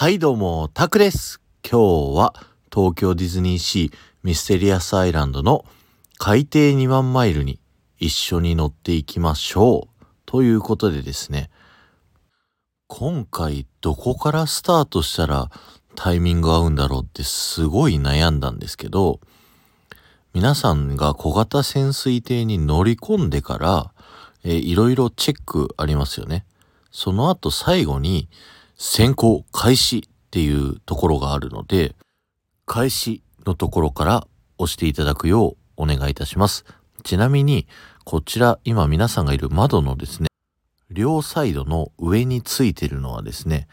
はいどうも、タクです。今日は東京ディズニーシーミステリアスアイランドの海底2万マイルに一緒に乗っていきましょう。ということでですね、今回どこからスタートしたらタイミング合うんだろうってすごい悩んだんですけど、皆さんが小型潜水艇に乗り込んでから、えーいろいろチェックありますよね。その後最後に先行開始っていうところがあるので、開始のところから押していただくようお願いいたします。ちなみに、こちら今皆さんがいる窓のですね、両サイドの上についてるのはですね、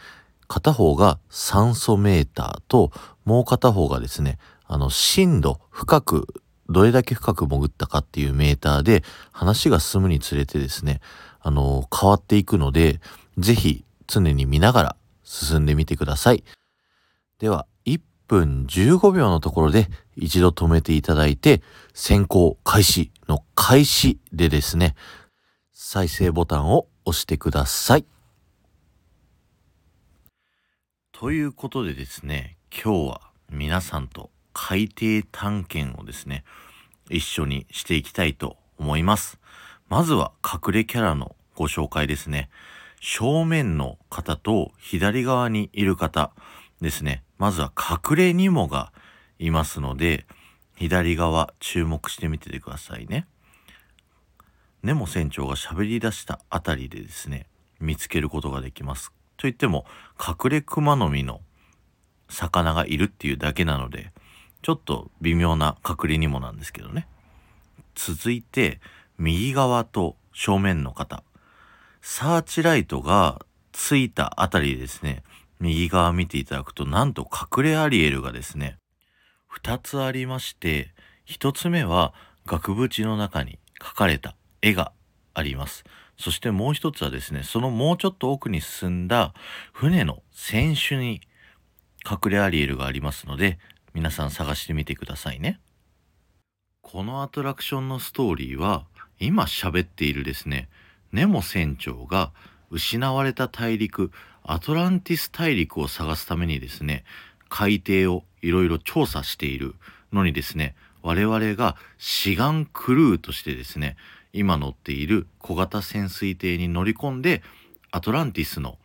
片方が酸素メーターと、もう片方がですね、あの、深度、深く、どれだけ深く潜ったかっていうメーターで、話が進むにつれてですね、あの、変わっていくので、ぜひ常に見ながら進んでみてください。では、1分15秒のところで一度止めていただいて、先行開始の開始でですね、再生ボタンを押してください。ということでですね、今日は皆さんと海底探検をですね、一緒にしていきたいと思います。まずは隠れキャラのご紹介ですね。正面の方と左側にいる方ですね。まずは隠れニモがいますので、左側注目してみててくださいね。ネモ船長が喋り出したあたりでですね、見つけることができます。といっても、隠れクマノミの魚がいるっていうだけなので、ちょっと微妙な隠れニモなんですけどね。続いて、右側と正面の方。サーチライトがついたあたりですね、右側見ていただくと、なんと隠れアリエルがですね、二つありまして、一つ目は額縁の中に描かれた絵があります。そしてもう一つはですね、そのもうちょっと奥に進んだ船の船首に隠れアリエルがありますので、皆さん探してみてくださいね。このアトラクションのストーリーは、今喋っているですね、ネモ船長が失われた大陸、アトランティス大陸を探すためにですね、海底をいろいろ調査しているのにですね、我々が志願クルーとしてですね、今乗っている小型潜水艇に乗り込んで、アトランティスの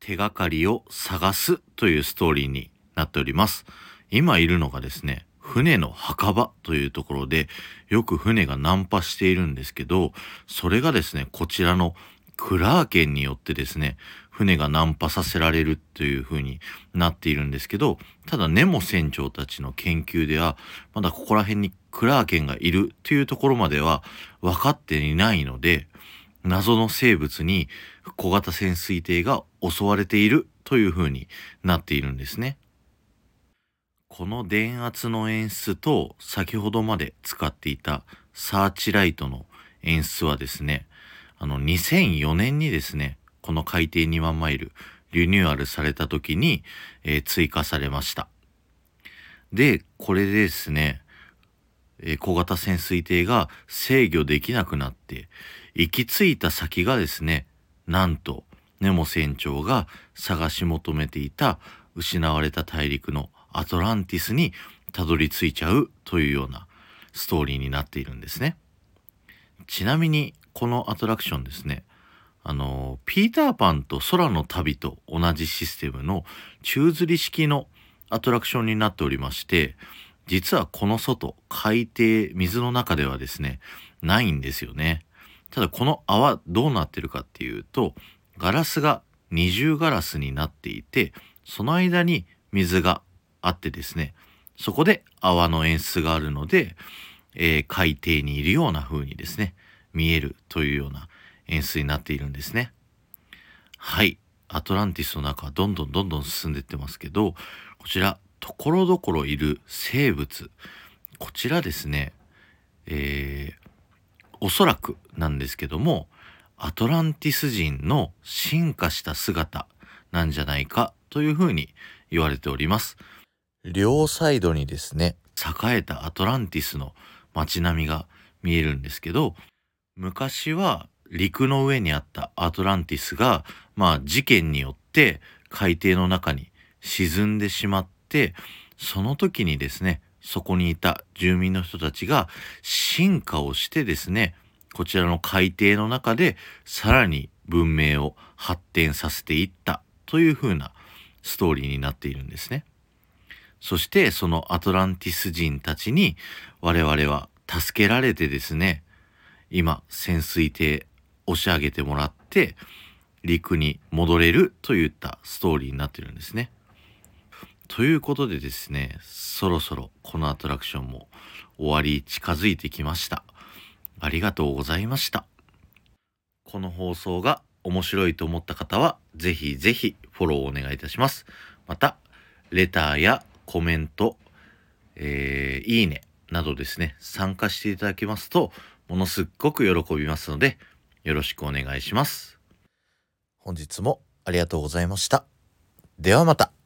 手がかりを探すというストーリーになっております。今いるのがですね、船の墓場というところで、よく船が難破しているんですけど、それがですね、こちらのクラーケンによってですね、船が難破させられるという風になっているんですけど、ただネモ船長たちの研究では、まだここら辺にクラーケンがいるというところまでは分かっていないので、謎の生物に小型潜水艇が襲われているという風になっているんですね。この電圧の演出と先ほどまで使っていたサーチライトの演出はですね、あの2004年にですね、この海底2万マイルリニューアルされた時に、えー追加されました。で、これでですね、えー小型潜水艇が制御できなくなって、行き着いた先がですね、なんと、ネモ船長が探し求めていた失われた大陸のアトランティスにたどり着いちゃうというようなストーリーになっているんですね。ちなみに、このアトラクションですね、あの、ピーターパンと空の旅と同じシステムの宙吊り式のアトラクションになっておりまして、実はこの外、海底、水の中ではですね、ないんですよね。ただこの泡どうなってるかっていうと、ガラスが二重ガラスになっていて、その間に水があってですね、そこで泡の演出があるので、えー海底にいるような風にですね、見えるというような演出になっているんですね。はい。アトランティスの中どんどんどんどん進んでってますけど、こちら、ところどころいる生物。こちらですね、えーおそらくなんですけども、アトランティス人の進化した姿なんじゃないかというふうに言われております。両サイドにですね、栄えたアトランティスの街並みが見えるんですけど、昔は陸の上にあったアトランティスが、まあ事件によって海底の中に沈んでしまってその時にですねそこにいた住民の人たちが進化をしてですねこちらの海底の中でさらに文明を発展させていったという風なストーリーになっているんですね。そしてそのアトランティス人たちに我々は助けられてですね、今潜水艇押し上げてもらって陸に戻れるといったストーリーになってるんですね。ということでですね、そろそろこのアトラクションも終わり近づいてきました。ありがとうございました。この放送が面白いと思った方は、ぜひぜひフォローをお願いいたします。また、レターやコメント、えー、いいねなどですね、参加していただけますと、ものすっごく喜びますので、よろしくお願いします。本日もありがとうございました。ではまた。